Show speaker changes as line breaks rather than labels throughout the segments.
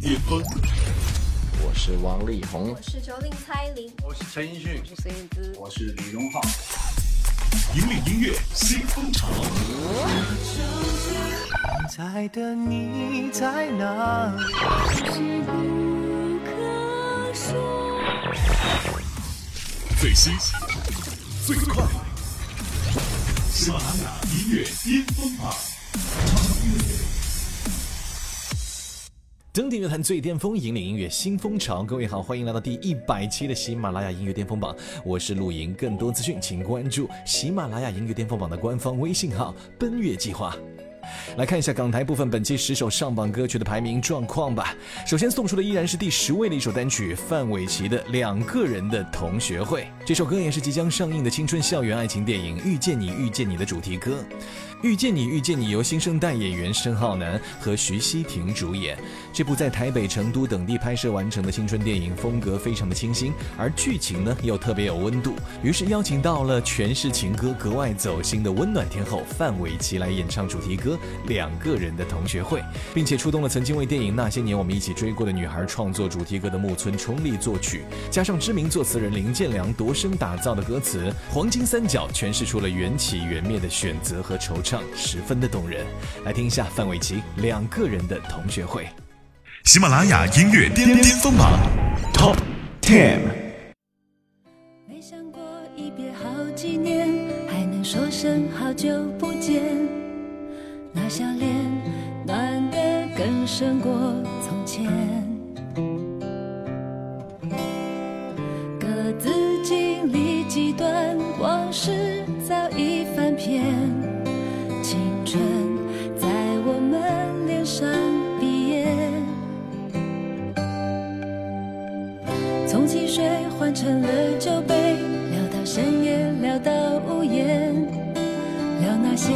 叶峰。
我是王力宏，
我是九令蔡林，
我是陈奕迅，
我是孙燕姿，
我是李荣浩。
引领音乐新风潮。最新的、最快喜马拉雅音乐巅峰榜。
登顶乐坛最巅峰，引领音乐新风潮。各位好，欢迎来到第一百期的喜马拉雅音乐巅峰榜。我是陆莹，更多资讯请关注喜马拉雅音乐巅峰榜的官方微信号“奔月计划”。来看一下港台部分本期十首上榜歌曲的排名状况吧。首先送出的依然是第十位的一首单曲，范玮琪的《两个人的同学会》。这首歌也是即将上映的青春校园爱情电影《遇见你遇见你》的主题歌。《遇见你遇见你》由新生代演员申浩南和徐熙婷主演。这部在台北、成都等地拍摄完成的青春电影，风格非常的清新，而剧情呢又特别有温度。于是邀请到了诠释情歌格外走心的温暖天后范玮琪来演唱主题歌。两个人的同学会，并且出动了曾经为电影《那些年，我们一起追过的女孩》创作主题歌的木村冲利作曲，加上知名作词人林建良独声打造的歌词，《黄金三角》诠释出了缘起缘灭的选择和惆怅，十分的动人。来听一下范玮琪《两个人的同学会》。
喜马拉雅音乐巅巅峰榜 Top Ten。
好说声久不见。那笑脸暖得更深过从前，各自经历几段往事早已翻篇，青春在我们脸上毕业，从汽水换成了酒杯，聊到深夜聊到无言，聊那些。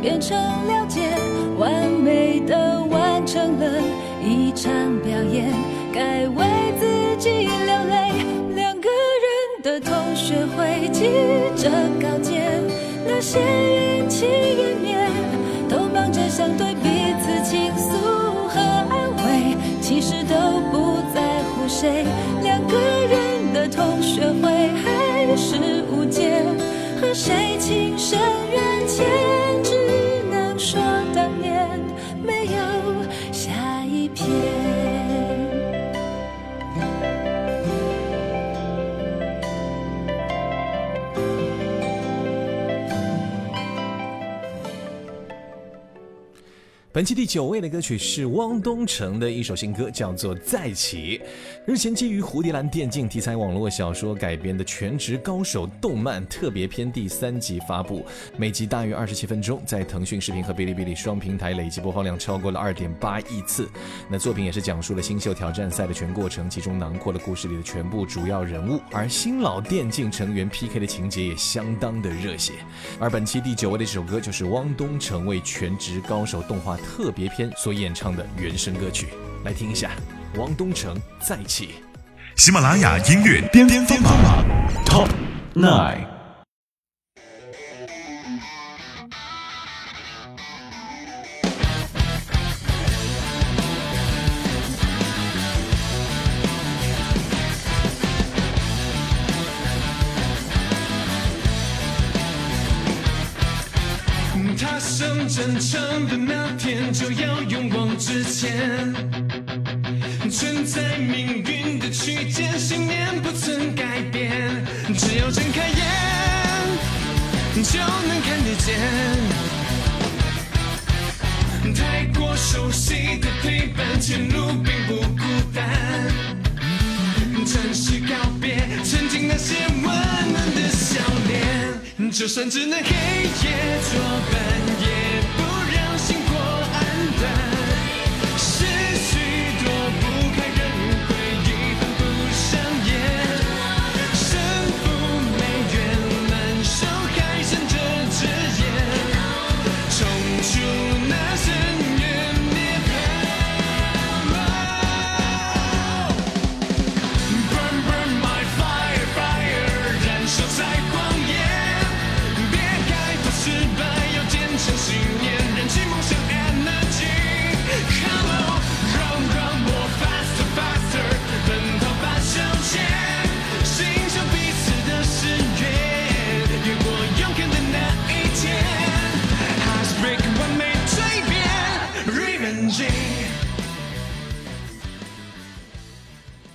变成了结，完美的完成了一场表演。该为自己流泪，两个人的同学会记着高见，那些运气。
本期第九位的歌曲是汪东城的一首新歌，叫做《再起》。日前，基于蝴蝶兰电竞题材网络小说改编的《全职高手》动漫特别篇第三集发布，每集大约二十七分钟，在腾讯视频和哔哩哔哩双平台累计播放量超过了二点八亿次。那作品也是讲述了新秀挑战赛的全过程，其中囊括了故事里的全部主要人物，而新老电竞成员 PK 的情节也相当的热血。而本期第九位的一首歌，就是汪东城为《全职高手》动画特别篇所演唱的原声歌曲。来听一下，王东城再起，
喜马拉雅音乐巅巅巅峰榜 Top Nine。
踏上征程的那天，就要勇往直前。存在命运的区间，信念不曾改变。只要睁开眼，就能看得见。太过熟悉的陪伴，前路并不孤单。暂时告别曾经那些温暖的笑脸，就算只能黑夜作伴。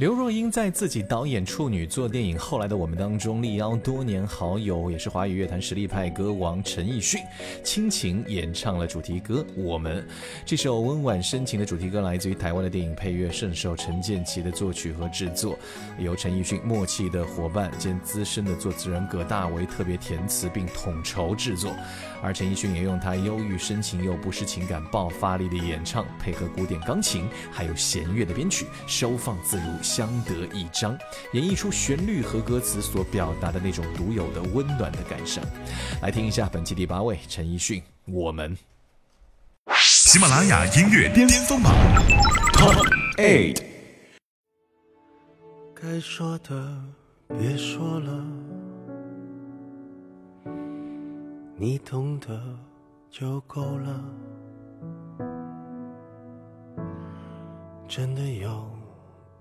刘若英在自己导演处女作电影《后来的我们》当中，力邀多年好友，也是华语乐坛实力派歌王陈奕迅倾情演唱了主题歌《我们》。这首温婉深情的主题歌来自于台湾的电影配乐圣手陈建骐的作曲和制作，由陈奕迅默契的伙伴兼资深的作词人葛大为特别填词并统筹制作，而陈奕迅也用他忧郁深情又不失情感爆发力的演唱，配合古典钢琴还有弦乐的编曲，收放自如。相得益彰，演绎出旋律和歌词所表达的那种独有的温暖的感受。来听一下本期第八位陈奕迅《我们》。
喜马拉雅音乐巅峰榜 Top Eight，
该说的别说了，你懂得就够了，真的有。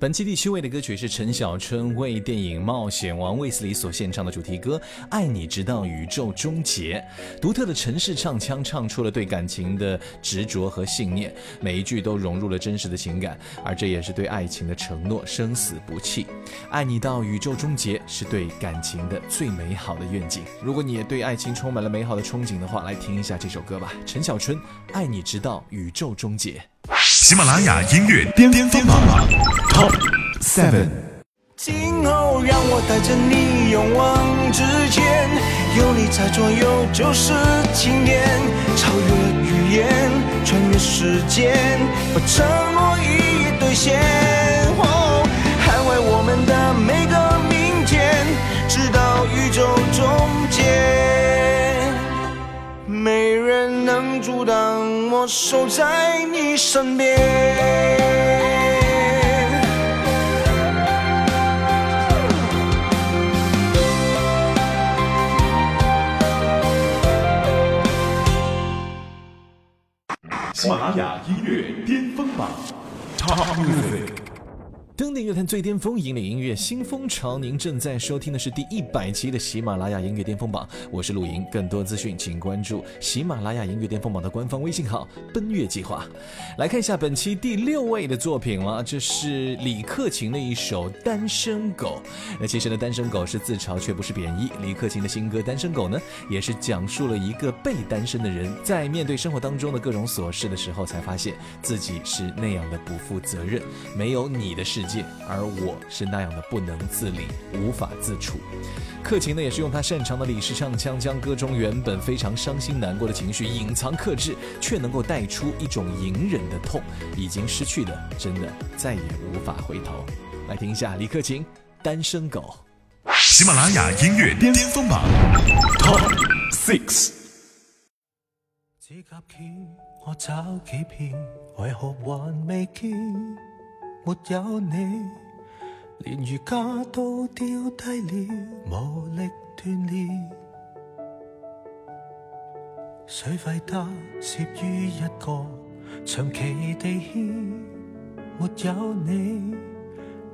本期第七位的歌曲是陈小春为电影《冒险王卫斯理》所献唱的主题歌《爱你直到宇宙终结》。独特的陈市唱腔唱出了对感情的执着和信念，每一句都融入了真实的情感，而这也是对爱情的承诺，生死不弃。爱你到宇宙终结是对感情的最美好的愿景。如果你也对爱情充满了美好的憧憬的话，来听一下这首歌吧。陈小春，《爱你直到宇宙终结》。
喜马拉雅音乐巅巅峰榜 top seven，
今后让我带着你勇往直前，有你在左右就是信念，超越语言，穿越时间，把承诺一一兑现。
拉雅音乐巅峰榜插
登顶乐坛最巅峰，引领音乐新风潮。您正在收听的是第一百期的《喜马拉雅音乐巅峰榜》，我是陆莹。更多资讯，请关注《喜马拉雅音乐巅峰榜》的官方微信号“奔月计划”。来看一下本期第六位的作品了，这是李克勤的一首《单身狗》。那其实呢，《单身狗》是自嘲，却不是贬义。李克勤的新歌《单身狗》呢，也是讲述了一个被单身的人在面对生活当中的各种琐事的时候，才发现自己是那样的不负责任，没有你的界。而我是那样的不能自理，无法自处。克勤呢，也是用他擅长的李氏唱腔，将歌中原本非常伤心难过的情绪隐藏克制，却能够带出一种隐忍的痛。已经失去的，真的再也无法回头。来听一下李克勤《单身狗》。
喜马拉雅音乐巅峰榜 Top Six。
没有你，连瑜伽都掉低了，无力锻炼。水费得摄于一个，长期地欠。没有你，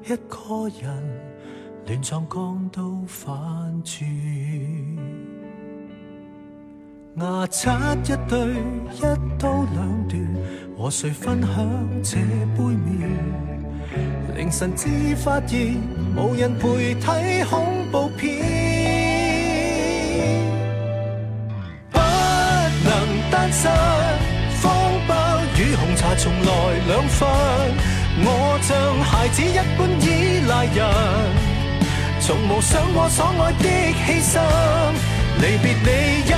一个人，乱撞江都反转。牙刷一对，一刀两断，和谁分享这杯面？凌晨至发现无人陪睇恐怖片，不能单身，方不与红茶重来两份。我像孩子一般依赖人，从无想过所爱的牺牲。离别你又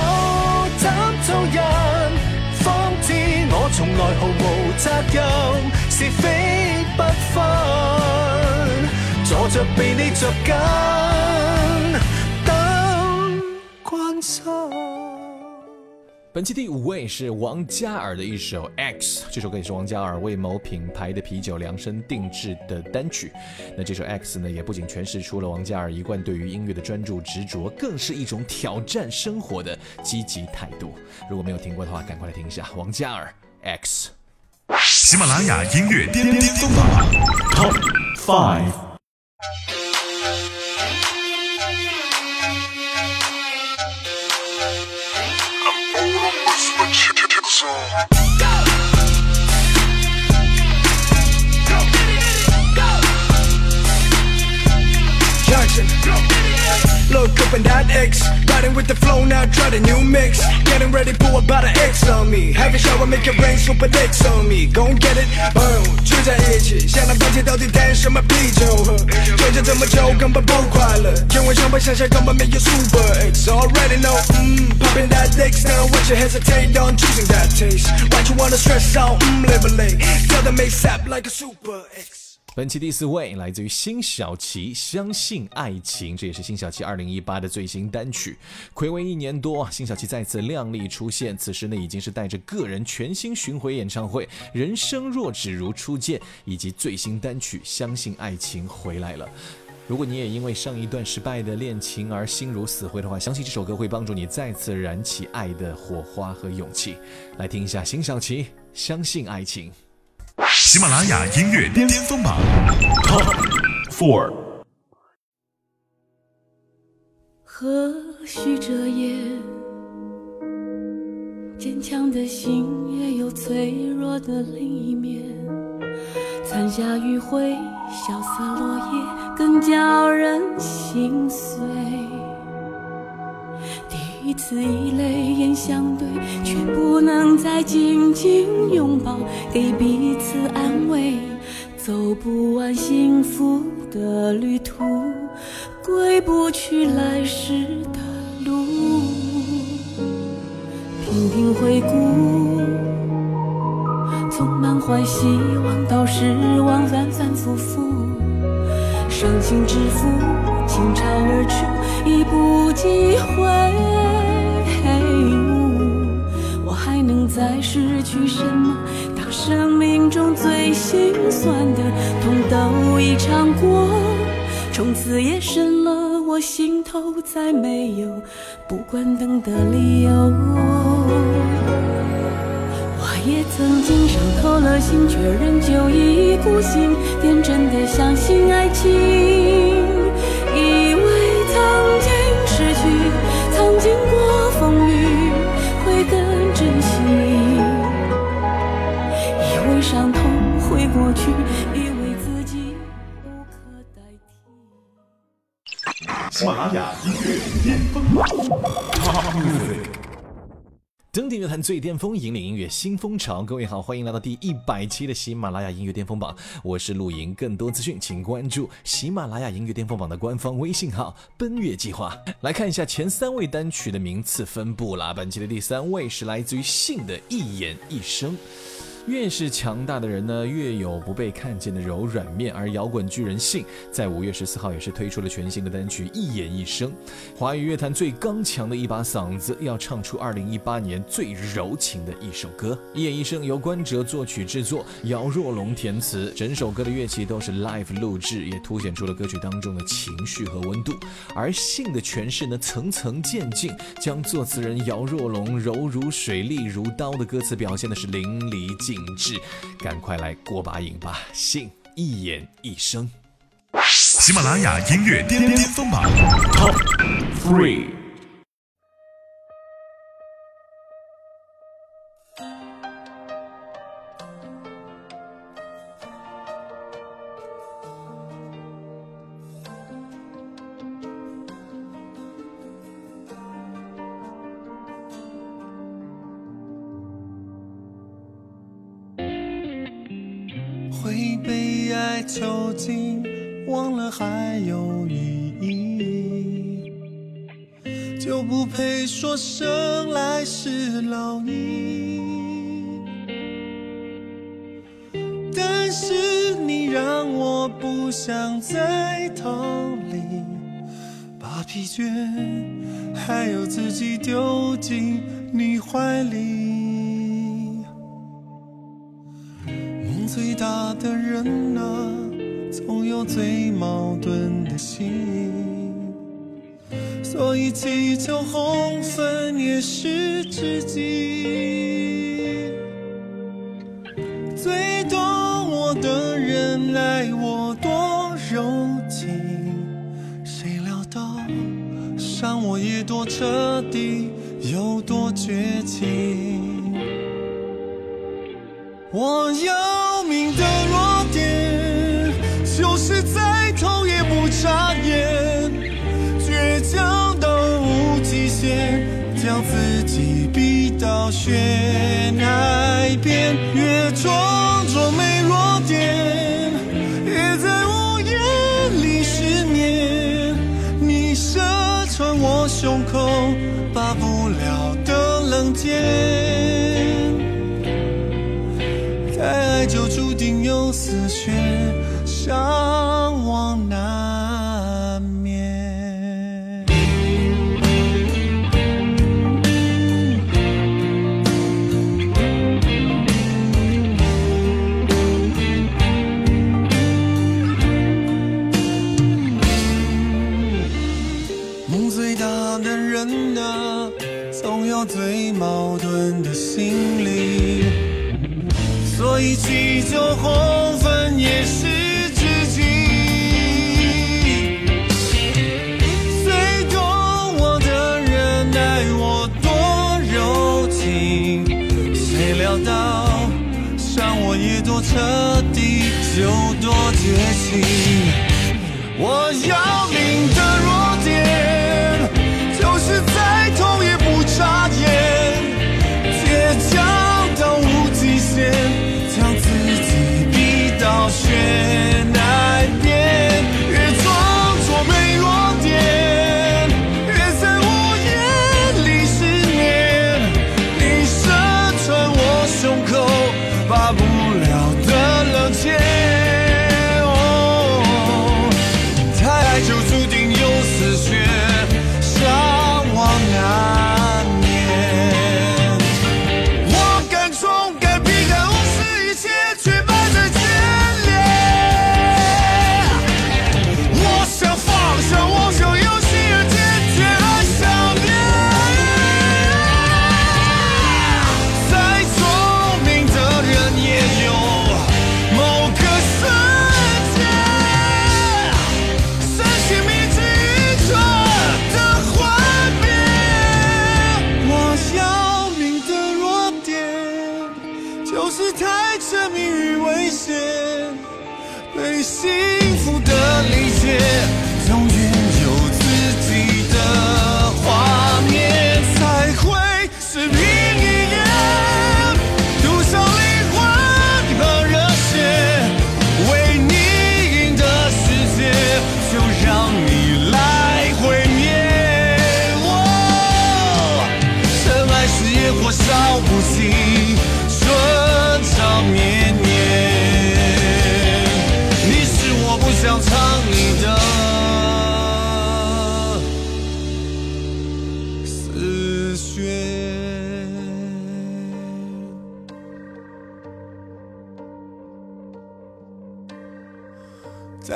怎做人？方知我从来毫无责任。是非不分，被你等
本期第五位是王嘉尔的一首《X》，这首歌也是王嘉尔为某品牌的啤酒量身定制的单曲。那这首《X》呢，也不仅诠释出了王嘉尔一贯对于音乐的专注执着，更是一种挑战生活的积极态度。如果没有听过的话，赶快来听一下王嘉尔《X》。
喜马拉雅音乐巅巅巅峰榜 Top Five。
Look up in that X, riding with the flow now, try the new mix. Getting ready for about an X on me. Have a shower, make it rain, super X on me. Gon' get it, boom，聚在一起，想到半天到底带什么啤酒喝？追着这么久根本不快乐，因为想本想象根本没有 super X。Already know, mm, popping that X now, what you hesitate on choosing that taste? Why you wanna stress out, mm, live late? Tell them ASAP like a super X.
本期第四位来自于辛晓琪，《相信爱情》，这也是辛晓琪二零一八的最新单曲。暌违一年多，辛晓琪再次靓丽出现，此时呢已经是带着个人全新巡回演唱会《人生若只如初见》以及最新单曲《相信爱情》回来了。如果你也因为上一段失败的恋情而心如死灰的话，相信这首歌会帮助你再次燃起爱的火花和勇气。来听一下辛晓琪《相信爱情》。
喜马拉雅音乐巅峰榜 Top Four。
何须遮掩，坚强的心也有脆弱的另一面。残霞余晖，萧瑟落叶，更叫人心碎。彼此以泪眼相对，却不能再紧紧拥抱，给彼此安慰。走不完幸福的旅途，归不去来时的路。频频回顾，从满怀希望到失望，反反复复，伤心之负，倾巢而出。已不及回眸，我还能再失去什么？当生命中最心酸的痛都已尝过，从此夜深了，我心头再没有不关灯的理由。我也曾经伤透了心，却仍旧一意孤行，天真的相信爱情。
音乐巅峰
登顶乐坛最巅峰，引领音乐新风潮。各位好，欢迎来到第一百期的喜马拉雅音乐巅峰榜，我是陆莹。更多资讯，请关注喜马拉雅音乐巅峰榜的官方微信号“奔月计划”。来看一下前三位单曲的名次分布啦。本期的第三位是来自于信的《一眼一生》。越是强大的人呢，越有不被看见的柔软面。而摇滚巨人信在五月十四号也是推出了全新的单曲《一眼一生》，华语乐坛最刚强的一把嗓子，要唱出二零一八年最柔情的一首歌。《一眼一生》由关喆作曲制作，姚若龙填词，整首歌的乐器都是 live 录制，也凸显出了歌曲当中的情绪和温度。而性的诠释呢，层层渐进，将作词人姚若龙柔如水、利如刀的歌词表现的是淋漓尽。品质，赶快来过把瘾吧！信一眼一生，
喜马拉雅音乐巅巅 Top
t h r e e 还有羽翼，就不配说生来是老你。但是你让我不想再逃离，把疲倦还有自己丢进你怀里。梦最大的人啊。总有最矛盾的心，所以祈求红粉也是知己。最懂我的人，爱我多柔情，谁料到伤我也多彻底，有多绝情。我要。雪海边，越装作没弱点，越在我眼里失眠。你射穿我胸口，拔不了的冷箭。几酒红粉也是知己，最懂我的人，待我多柔情，谁料到伤我也多彻底，就多绝情，我要。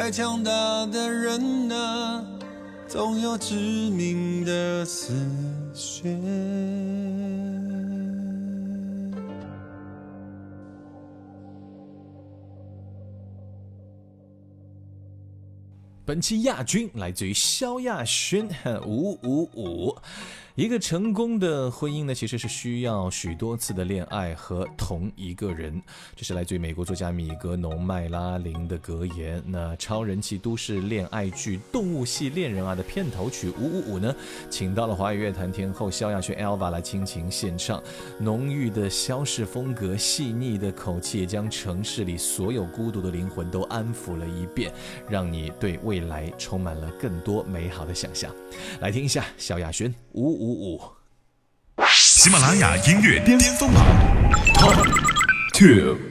再强大的人呢，总有致命的死穴。
本期亚军来自于萧亚轩，五五五。一个成功的婚姻呢，其实是需要许多次的恋爱和同一个人。这是来自于美国作家米格·农麦拉林的格言。那超人气都市恋爱剧《动物系恋人啊》的片头曲《五五五》呢，请到了华语乐坛天后萧亚轩 e L v a 来倾情献唱，浓郁的萧式风格，细腻的口气，也将城市里所有孤独的灵魂都安抚了一遍，让你对未来充满了更多美好的想象。来听一下萧亚轩《五五》。五，
喜马拉雅音乐巅峰榜。two。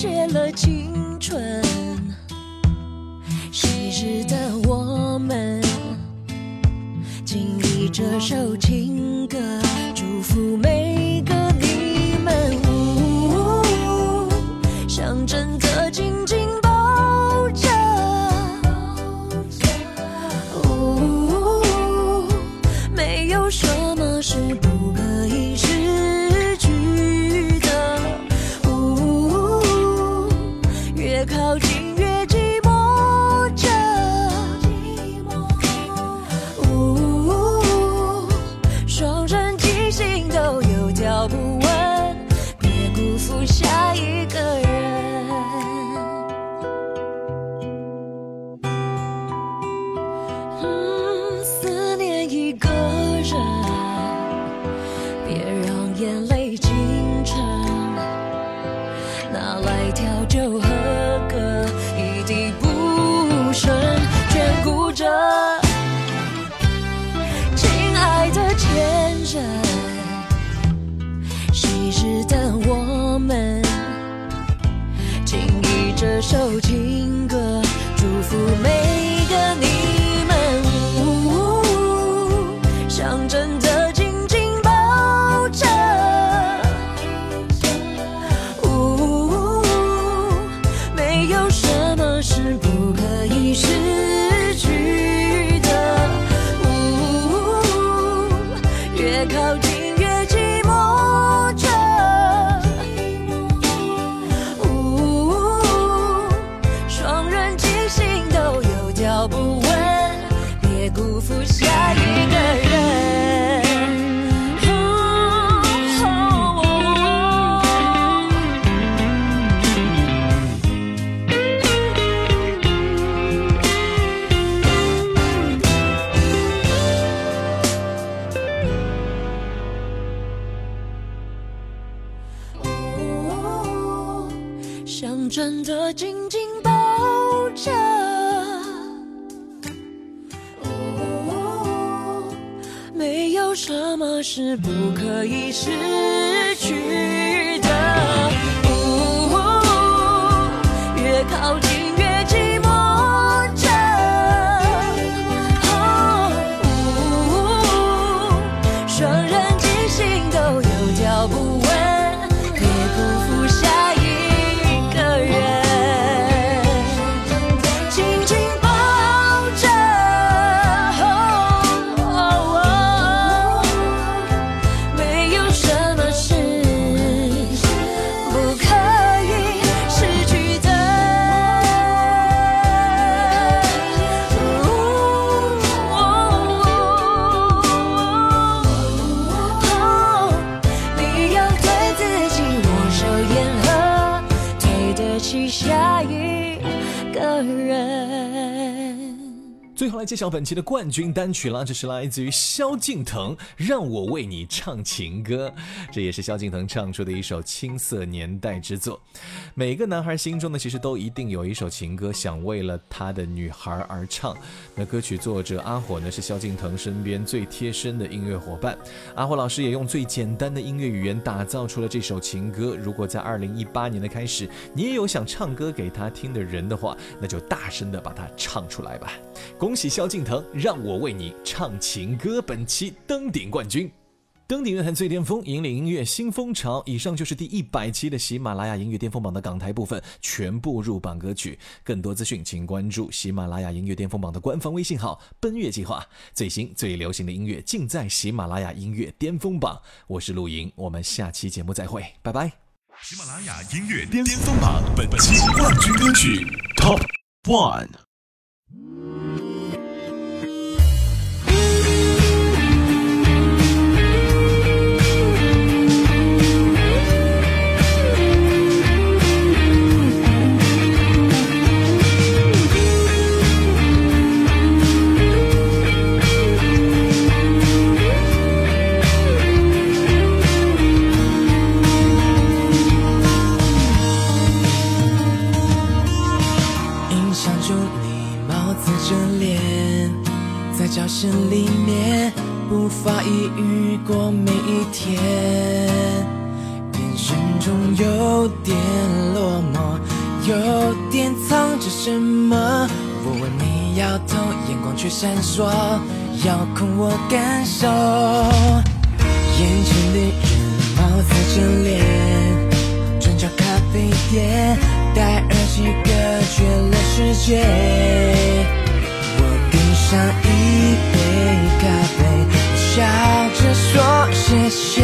写了青春，昔日的我们，经
历这首情歌。showed you. vou fugir. 是不揭晓本期的冠军单曲啦，这是来自于萧敬腾，《让我为你唱情歌》，这也是萧敬腾唱出的一首青涩年代之作。每个男孩心中呢，其实都一定有一首情歌，想为了他的女孩而唱。那歌曲作者阿火呢，是萧敬腾身边最贴身的音乐伙伴。阿火老师也用最简单的音乐语言打造出了这首情歌。如果在二零一八年的开始，你也有想唱歌给他听的人的话，那就大声的把它唱出来吧。恭喜萧。萧敬腾让我为你唱情歌，本期登顶冠军，登顶乐坛最巅峰，引领音乐新风潮。以上就是第一百期的喜马拉雅音乐巅峰榜的港台部分全部入榜歌曲。更多资讯，请关注喜马拉雅音乐巅峰榜的官方微信号“奔月计划”。最新最流行的音乐尽在喜马拉雅音乐巅峰榜。我是陆莹，我们下期节目再会，拜拜。
喜马拉雅音乐巅峰榜本期冠军歌曲 Top One。
法一遇过每一天，眼神中有点落寞，有点藏着什么。我问你要头，眼光却闪烁，要控我感受。眼前的人貌似真脸，转角咖啡店，戴耳机隔绝了世界。我点上一杯咖啡。笑着说谢谢，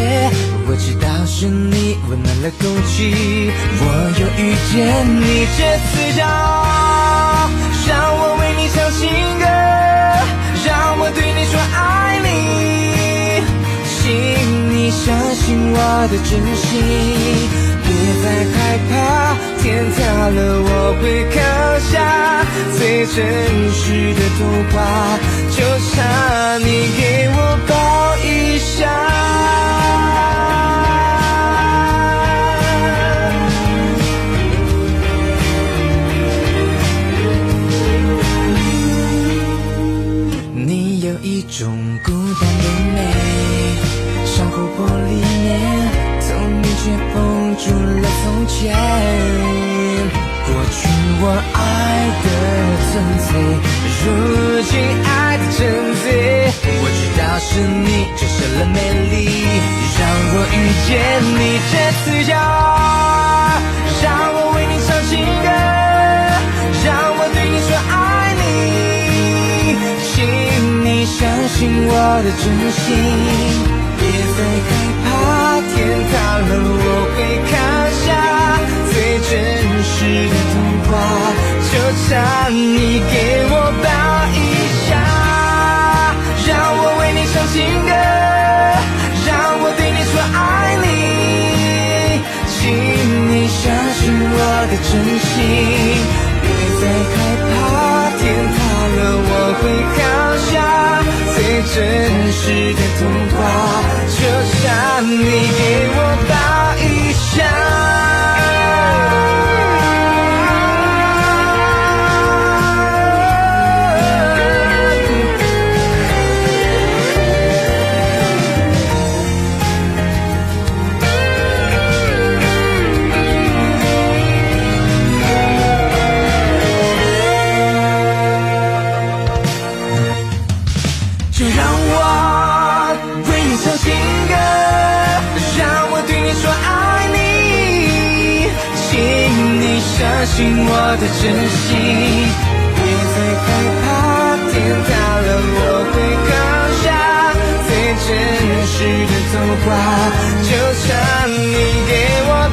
我知道是你温暖了空气。我又遇见你这次杀，让我为你唱情歌，让我对你说爱你，请你相信我的真心。别再害怕天塌了，我会扛下最真实的童话，就差你给我。下。你有一种孤单的美，像琥珀里面，透明却封住了从前。过去我爱的纯粹，如今爱的沉醉。是你折射了美丽，让我遇见你这次价，让我为你唱情歌，让我对你说爱你，请你相信我的真心，别再害怕天塌了我会扛下，最真实的童话就差你给我吧。情歌，让我对你说爱你，请你相信我的真心，别再害怕天塌了，我会扛下最真实的童话，就像你给我抱一下。尽我的真心，别再害怕天塌了，我会扛下最真实的童话。就像你给我。